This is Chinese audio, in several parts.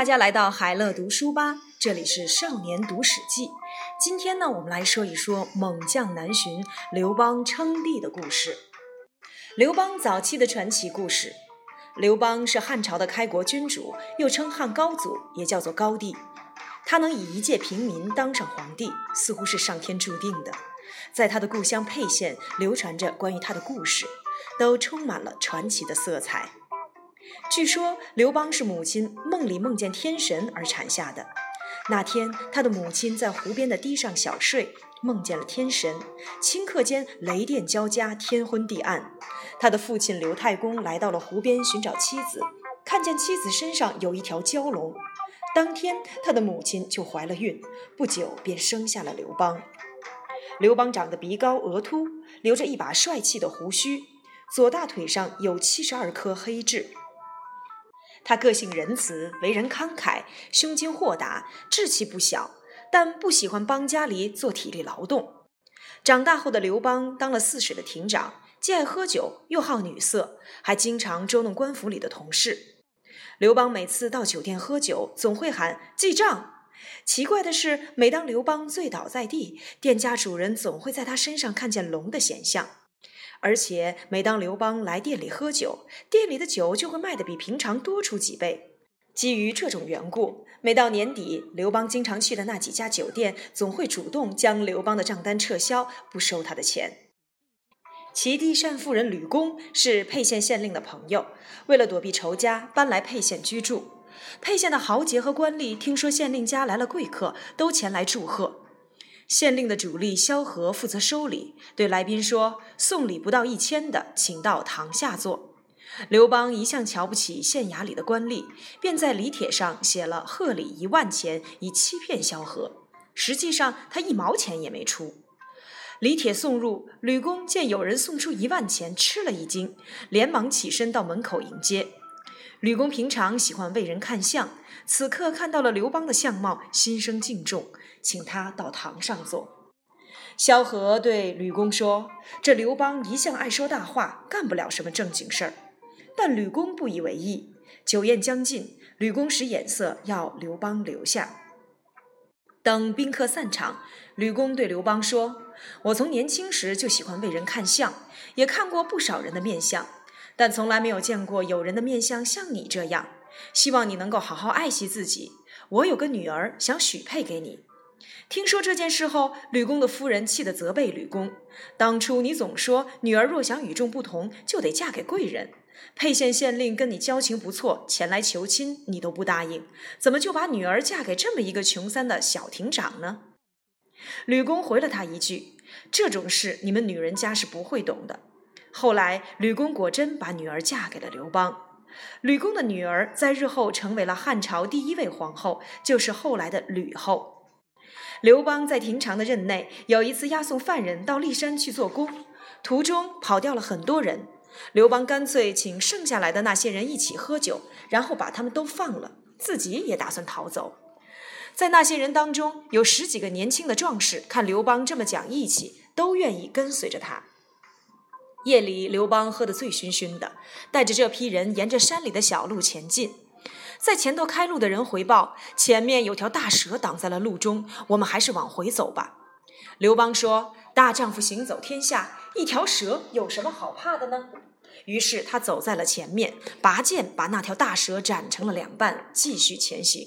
大家来到海乐读书吧，这里是少年读史记。今天呢，我们来说一说猛将南巡、刘邦称帝的故事。刘邦早期的传奇故事。刘邦是汉朝的开国君主，又称汉高祖，也叫做高帝。他能以一介平民当上皇帝，似乎是上天注定的。在他的故乡沛县，流传着关于他的故事，都充满了传奇的色彩。据说刘邦是母亲梦里梦见天神而产下的。那天，他的母亲在湖边的堤上小睡，梦见了天神。顷刻间，雷电交加，天昏地暗。他的父亲刘太公来到了湖边寻找妻子，看见妻子身上有一条蛟龙。当天，他的母亲就怀了孕，不久便生下了刘邦。刘邦长得鼻高额凸，留着一把帅气的胡须，左大腿上有七十二颗黑痣。他个性仁慈，为人慷慨，胸襟豁达，志气不小，但不喜欢帮家里做体力劳动。长大后的刘邦当了泗水的亭长，既爱喝酒，又好女色，还经常捉弄官府里的同事。刘邦每次到酒店喝酒，总会喊记账。奇怪的是，每当刘邦醉倒在地，店家主人总会在他身上看见龙的显象。而且，每当刘邦来店里喝酒，店里的酒就会卖得比平常多出几倍。基于这种缘故，每到年底，刘邦经常去的那几家酒店总会主动将刘邦的账单撤销，不收他的钱。齐地单夫人吕公是沛县县令的朋友，为了躲避仇家，搬来沛县居住。沛县的豪杰和官吏听说县令家来了贵客，都前来祝贺。县令的主力萧何负责收礼，对来宾说：“送礼不到一千的，请到堂下坐。”刘邦一向瞧不起县衙里的官吏，便在礼帖上写了贺礼一万钱，以欺骗萧何。实际上他一毛钱也没出。礼帖送入，吕公见有人送出一万钱，吃了一惊，连忙起身到门口迎接。吕公平常喜欢为人看相，此刻看到了刘邦的相貌，心生敬重，请他到堂上坐。萧何对吕公说：“这刘邦一向爱说大话，干不了什么正经事儿。”但吕公不以为意。酒宴将尽，吕公使眼色要刘邦留下。等宾客散场，吕公对刘邦说：“我从年轻时就喜欢为人看相，也看过不少人的面相。”但从来没有见过有人的面相像你这样，希望你能够好好爱惜自己。我有个女儿想许配给你。听说这件事后，吕公的夫人气得责备吕公：当初你总说女儿若想与众不同，就得嫁给贵人。沛县县令跟你交情不错，前来求亲，你都不答应，怎么就把女儿嫁给这么一个穷三的小亭长呢？吕公回了他一句：这种事你们女人家是不会懂的。后来，吕公果真把女儿嫁给了刘邦。吕公的女儿在日后成为了汉朝第一位皇后，就是后来的吕后。刘邦在亭长的任内，有一次押送犯人到骊山去做工，途中跑掉了很多人。刘邦干脆请剩下来的那些人一起喝酒，然后把他们都放了，自己也打算逃走。在那些人当中，有十几个年轻的壮士，看刘邦这么讲义气，都愿意跟随着他。夜里，刘邦喝得醉醺醺的，带着这批人沿着山里的小路前进。在前头开路的人回报，前面有条大蛇挡在了路中，我们还是往回走吧。刘邦说：“大丈夫行走天下，一条蛇有什么好怕的呢？”于是他走在了前面，拔剑把那条大蛇斩成了两半，继续前行。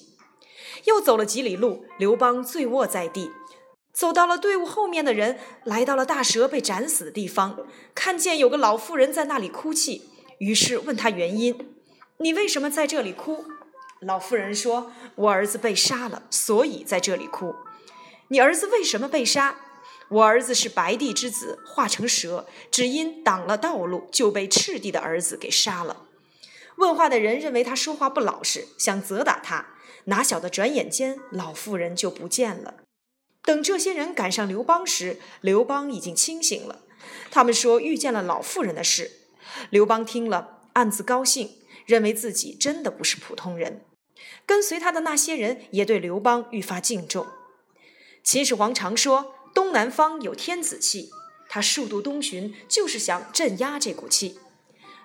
又走了几里路，刘邦醉卧在地。走到了队伍后面的人，来到了大蛇被斩死的地方，看见有个老妇人在那里哭泣，于是问他原因：“你为什么在这里哭？”老妇人说：“我儿子被杀了，所以在这里哭。”“你儿子为什么被杀？”“我儿子是白帝之子，化成蛇，只因挡了道路，就被赤帝的儿子给杀了。”问话的人认为他说话不老实，想责打他，哪晓得转眼间老妇人就不见了。等这些人赶上刘邦时，刘邦已经清醒了。他们说遇见了老妇人的事。刘邦听了，暗自高兴，认为自己真的不是普通人。跟随他的那些人也对刘邦愈发敬重。秦始皇常说东南方有天子气，他数度东巡，就是想镇压这股气。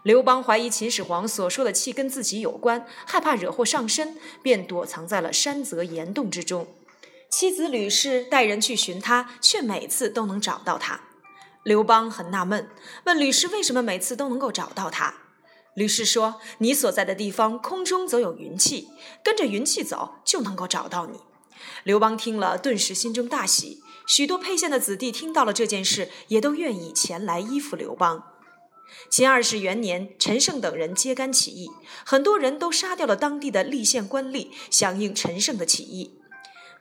刘邦怀疑秦始皇所说的气跟自己有关，害怕惹祸上身，便躲藏在了山泽岩洞之中。妻子吕氏带人去寻他，却每次都能找到他。刘邦很纳闷，问吕氏为什么每次都能够找到他。吕氏说：“你所在的地方空中则有云气，跟着云气走就能够找到你。”刘邦听了，顿时心中大喜。许多沛县的子弟听到了这件事，也都愿意前来依附刘邦。秦二世元年，陈胜等人揭竿起义，很多人都杀掉了当地的立县官吏，响应陈胜的起义。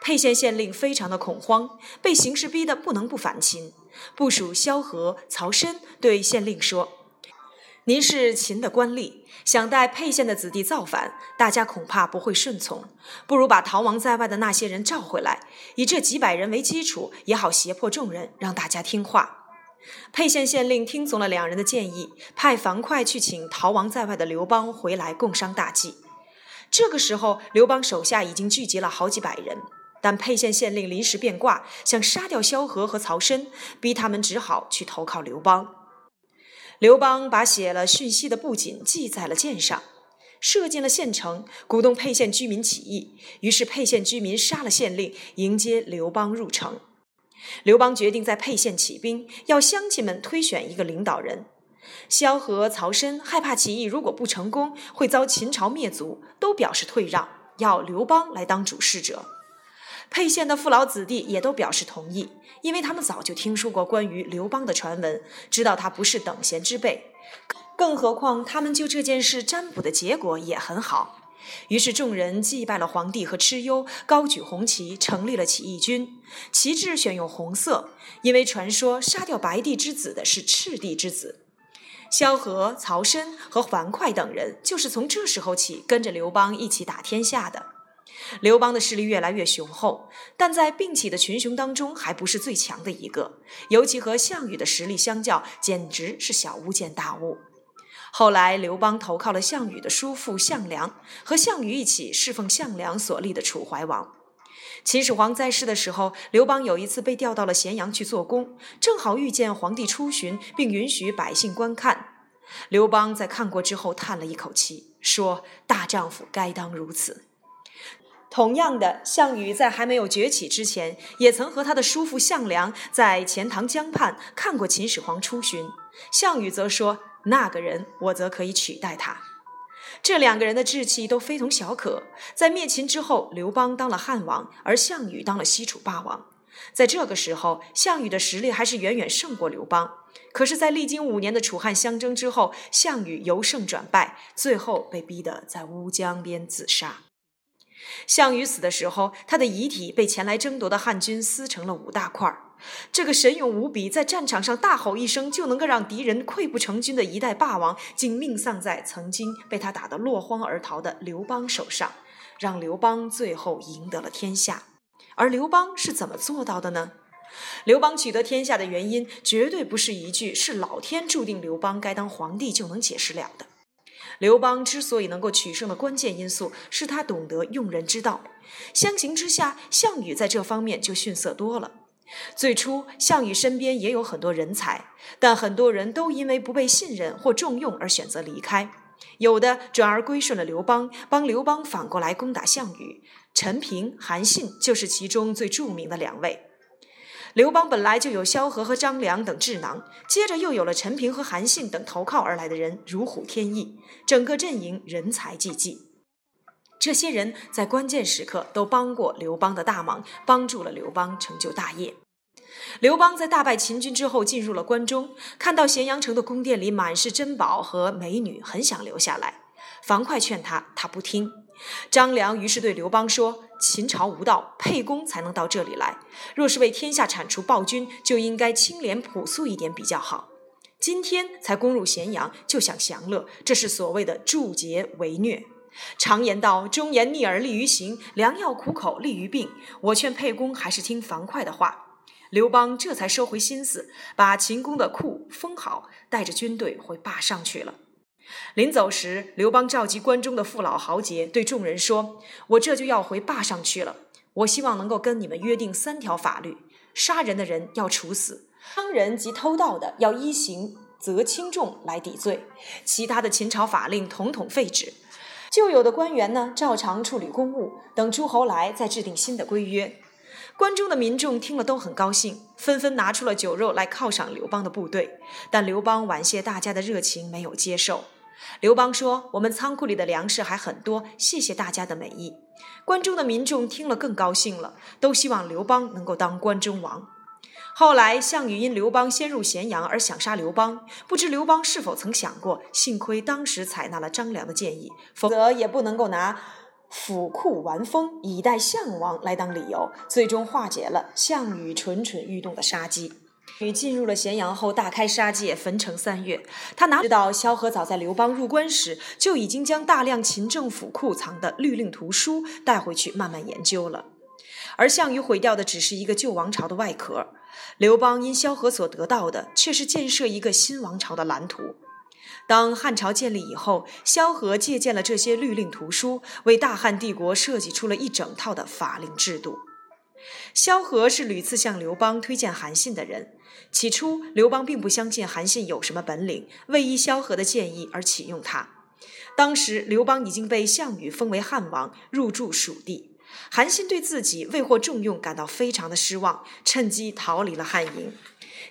沛县县令非常的恐慌，被形势逼得不能不反秦。部署萧何、曹参对县令说：“您是秦的官吏，想带沛县的子弟造反，大家恐怕不会顺从。不如把逃亡在外的那些人召回来，以这几百人为基础，也好胁迫众人，让大家听话。”沛县县令听从了两人的建议，派樊哙去请逃亡在外的刘邦回来共商大计。这个时候，刘邦手下已经聚集了好几百人。但沛县县令临时变卦，想杀掉萧何和曹参，逼他们只好去投靠刘邦。刘邦把写了讯息的布锦系在了箭上，射进了县城，鼓动沛县居民起义。于是沛县居民杀了县令，迎接刘邦入城。刘邦决定在沛县起兵，要乡亲们推选一个领导人。萧何、曹参害怕起义如果不成功会遭秦朝灭族，都表示退让，要刘邦来当主事者。沛县的父老子弟也都表示同意，因为他们早就听说过关于刘邦的传闻，知道他不是等闲之辈。更何况他们就这件事占卜的结果也很好。于是众人祭拜了皇帝和蚩尤，高举红旗，成立了起义军。旗帜选用红色，因为传说杀掉白帝之子的是赤帝之子。萧何、曹参和樊哙等人就是从这时候起跟着刘邦一起打天下的。刘邦的势力越来越雄厚，但在并起的群雄当中还不是最强的一个，尤其和项羽的实力相较，简直是小巫见大巫。后来刘邦投靠了项羽的叔父项梁，和项羽一起侍奉项梁所立的楚怀王。秦始皇在世的时候，刘邦有一次被调到了咸阳去做工，正好遇见皇帝出巡，并允许百姓观看。刘邦在看过之后叹了一口气，说：“大丈夫该当如此。”同样的，项羽在还没有崛起之前，也曾和他的叔父项梁在钱塘江畔看过秦始皇出巡。项羽则说：“那个人，我则可以取代他。”这两个人的志气都非同小可。在灭秦之后，刘邦当了汉王，而项羽当了西楚霸王。在这个时候，项羽的实力还是远远胜过刘邦。可是，在历经五年的楚汉相争之后，项羽由胜转败，最后被逼得在乌江边自杀。项羽死的时候，他的遗体被前来争夺的汉军撕成了五大块儿。这个神勇无比，在战场上大吼一声就能够让敌人溃不成军的一代霸王，竟命丧在曾经被他打得落荒而逃的刘邦手上，让刘邦最后赢得了天下。而刘邦是怎么做到的呢？刘邦取得天下的原因，绝对不是一句“是老天注定刘邦该当皇帝”就能解释了的。刘邦之所以能够取胜的关键因素，是他懂得用人之道。相形之下，项羽在这方面就逊色多了。最初，项羽身边也有很多人才，但很多人都因为不被信任或重用而选择离开，有的转而归顺了刘邦，帮刘邦反过来攻打项羽。陈平、韩信就是其中最著名的两位。刘邦本来就有萧何和张良等智囊，接着又有了陈平和韩信等投靠而来的人，如虎添翼，整个阵营人才济济。这些人在关键时刻都帮过刘邦的大忙，帮助了刘邦成就大业。刘邦在大败秦军之后，进入了关中，看到咸阳城的宫殿里满是珍宝和美女，很想留下来。樊哙劝他，他不听。张良于是对刘邦说。秦朝无道，沛公才能到这里来。若是为天下铲除暴君，就应该清廉朴素一点比较好。今天才攻入咸阳，就想享乐，这是所谓的助桀为虐。常言道：忠言逆耳利于行，良药苦口利于病。我劝沛公还是听樊哙的话。刘邦这才收回心思，把秦宫的库封好，带着军队回霸上去了。临走时，刘邦召集关中的父老豪杰，对众人说：“我这就要回霸上去了。我希望能够跟你们约定三条法律：杀人的人要处死，伤人及偷盗的要依刑责轻重来抵罪，其他的秦朝法令统统废止。旧有的官员呢，照常处理公务，等诸侯来再制定新的规约。关中的民众听了都很高兴，纷纷拿出了酒肉来犒赏刘邦的部队。但刘邦婉谢大家的热情，没有接受。刘邦说：“我们仓库里的粮食还很多，谢谢大家的美意。”关中的民众听了更高兴了，都希望刘邦能够当关中王。后来，项羽因刘邦先入咸阳而想杀刘邦，不知刘邦是否曾想过，幸亏当时采纳了张良的建议，否则也不能够拿府库完封以待项王来当理由，最终化解了项羽蠢蠢欲动的杀机。与进入了咸阳后，大开杀戒，焚城三月。他哪知道萧何早在刘邦入关时，就已经将大量秦政府库藏的律令图书带回去慢慢研究了。而项羽毁掉的只是一个旧王朝的外壳，刘邦因萧何所得到的却是建设一个新王朝的蓝图。当汉朝建立以后，萧何借鉴了这些律令图书，为大汉帝国设计出了一整套的法令制度。萧何是屡次向刘邦推荐韩信的人。起初，刘邦并不相信韩信有什么本领，未依萧何的建议而启用他。当时，刘邦已经被项羽封为汉王，入驻蜀地。韩信对自己未获重用感到非常的失望，趁机逃离了汉营。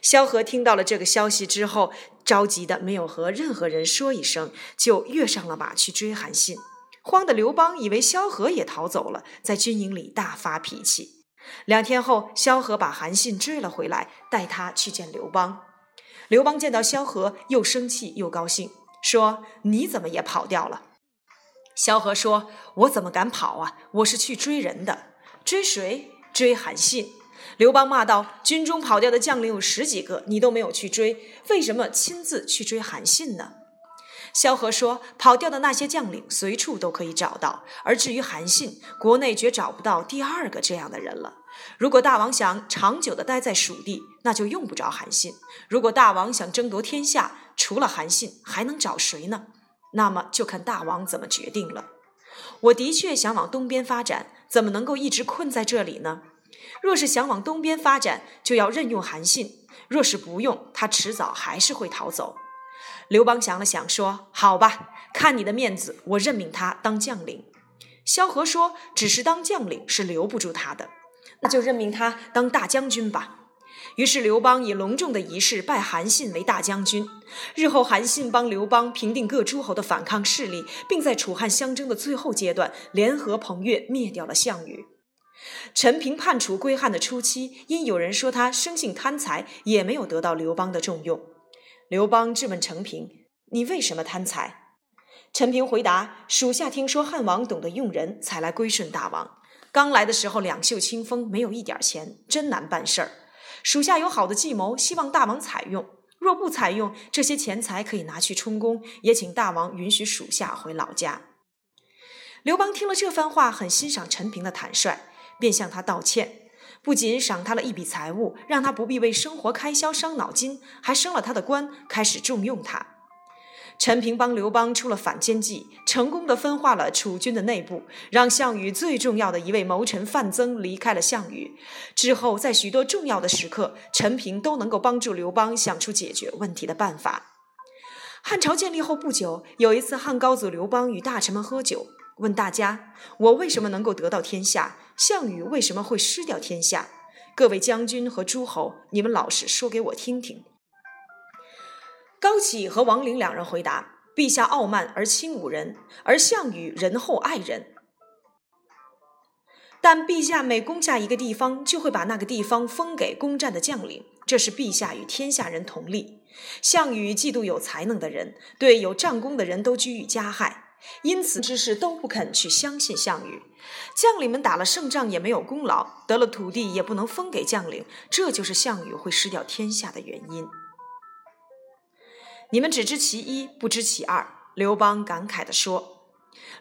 萧何听到了这个消息之后，着急的没有和任何人说一声，就跃上了马去追韩信。慌的刘邦以为萧何也逃走了，在军营里大发脾气。两天后，萧何把韩信追了回来，带他去见刘邦。刘邦见到萧何，又生气又高兴，说：“你怎么也跑掉了？”萧何说：“我怎么敢跑啊？我是去追人的。追谁？追韩信。”刘邦骂道：“军中跑掉的将领有十几个，你都没有去追，为什么亲自去追韩信呢？”萧何说：“跑掉的那些将领随处都可以找到，而至于韩信，国内绝找不到第二个这样的人了。如果大王想长久的待在蜀地，那就用不着韩信；如果大王想争夺天下，除了韩信，还能找谁呢？”那么就看大王怎么决定了。我的确想往东边发展，怎么能够一直困在这里呢？若是想往东边发展，就要任用韩信；若是不用，他迟早还是会逃走。刘邦想了想，说：“好吧，看你的面子，我任命他当将领。”萧何说：“只是当将领是留不住他的，那就任命他当大将军吧。”于是刘邦以隆重的仪式拜韩信为大将军。日后，韩信帮刘邦平定各诸侯的反抗势力，并在楚汉相争的最后阶段联合彭越灭掉了项羽。陈平叛楚归汉的初期，因有人说他生性贪财，也没有得到刘邦的重用。刘邦质问陈平：“你为什么贪财？”陈平回答：“属下听说汉王懂得用人，才来归顺大王。刚来的时候两袖清风，没有一点钱，真难办事儿。”属下有好的计谋，希望大王采用。若不采用，这些钱财可以拿去充公，也请大王允许属下回老家。刘邦听了这番话，很欣赏陈平的坦率，便向他道歉，不仅赏他了一笔财物，让他不必为生活开销伤脑筋，还升了他的官，开始重用他。陈平帮刘邦出了反间计，成功的分化了楚军的内部，让项羽最重要的一位谋臣范增离开了项羽。之后，在许多重要的时刻，陈平都能够帮助刘邦想出解决问题的办法。汉朝建立后不久，有一次汉高祖刘邦与大臣们喝酒，问大家：“我为什么能够得到天下？项羽为什么会失掉天下？各位将军和诸侯，你们老实说给我听听。”高启和王陵两人回答：“陛下傲慢而轻侮人，而项羽仁厚爱人。但陛下每攻下一个地方，就会把那个地方封给攻占的将领，这是陛下与天下人同利。项羽嫉妒有才能的人，对有战功的人都居于加害，因此之事都不肯去相信项羽。将领们打了胜仗也没有功劳，得了土地也不能封给将领，这就是项羽会失掉天下的原因。”你们只知其一，不知其二。刘邦感慨地说：“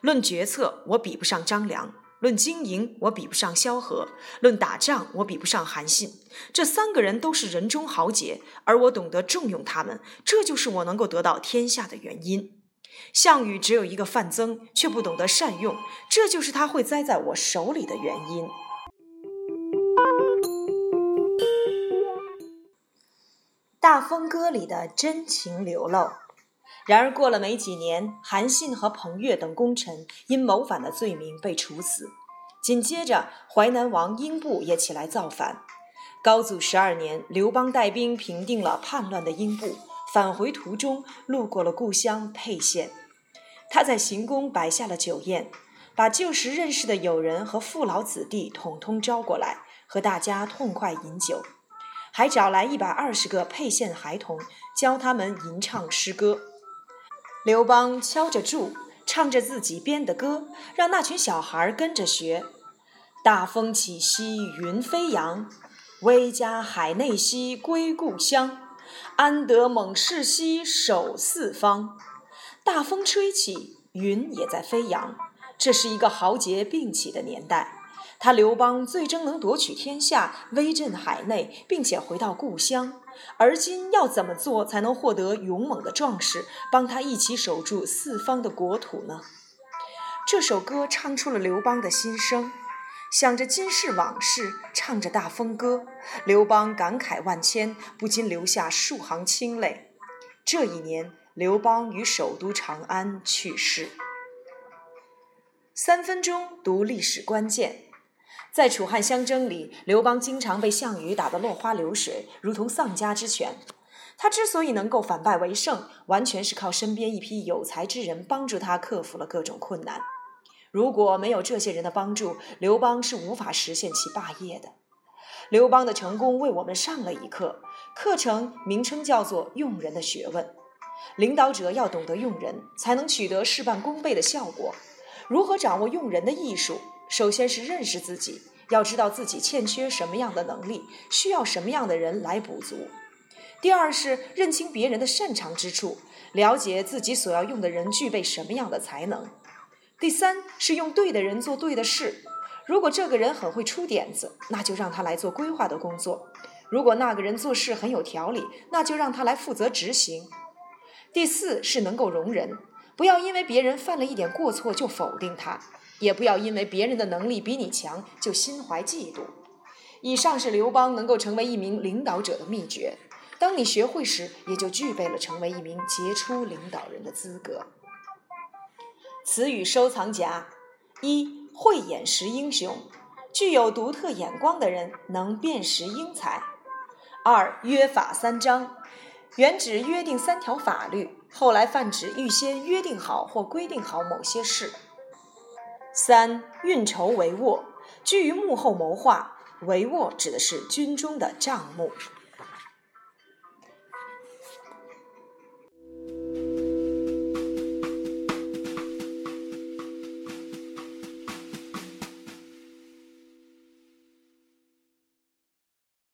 论决策，我比不上张良；论经营，我比不上萧何；论打仗，我比不上韩信。这三个人都是人中豪杰，而我懂得重用他们，这就是我能够得到天下的原因。项羽只有一个范增，却不懂得善用，这就是他会栽在我手里的原因。”大风歌里的真情流露。然而过了没几年，韩信和彭越等功臣因谋反的罪名被处死。紧接着，淮南王英布也起来造反。高祖十二年，刘邦带兵平定了叛乱的英布，返回途中路过了故乡沛县。他在行宫摆下了酒宴，把旧时认识的友人和父老子弟统统招过来，和大家痛快饮酒，还找来一百二十个沛县孩童，教他们吟唱诗歌。刘邦敲着柱，唱着自己编的歌，让那群小孩跟着学。大风起兮云飞扬，威加海内兮归故乡。安得猛士兮守四方。大风吹起，云也在飞扬。这是一个豪杰并起的年代。他刘邦最终能夺取天下，威震海内，并且回到故乡。而今要怎么做才能获得勇猛的壮士，帮他一起守住四方的国土呢？这首歌唱出了刘邦的心声。想着今世往事，唱着大风歌，刘邦感慨万千，不禁流下数行清泪。这一年，刘邦于首都长安去世。三分钟读历史关键，在楚汉相争里，刘邦经常被项羽打得落花流水，如同丧家之犬。他之所以能够反败为胜，完全是靠身边一批有才之人帮助他克服了各种困难。如果没有这些人的帮助，刘邦是无法实现其霸业的。刘邦的成功为我们上了一课，课程名称叫做“用人的学问”。领导者要懂得用人，才能取得事半功倍的效果。如何掌握用人的艺术？首先是认识自己，要知道自己欠缺什么样的能力，需要什么样的人来补足。第二是认清别人的擅长之处，了解自己所要用的人具备什么样的才能。第三是用对的人做对的事。如果这个人很会出点子，那就让他来做规划的工作；如果那个人做事很有条理，那就让他来负责执行。第四是能够容忍，不要因为别人犯了一点过错就否定他，也不要因为别人的能力比你强就心怀嫉妒。以上是刘邦能够成为一名领导者的秘诀。当你学会时，也就具备了成为一名杰出领导人的资格。词语收藏夹：一、慧眼识英雄，具有独特眼光的人能辨识英才。二、约法三章，原指约定三条法律，后来泛指预先约定好或规定好某些事。三、运筹帷幄，居于幕后谋划，帷幄指的是军中的账目。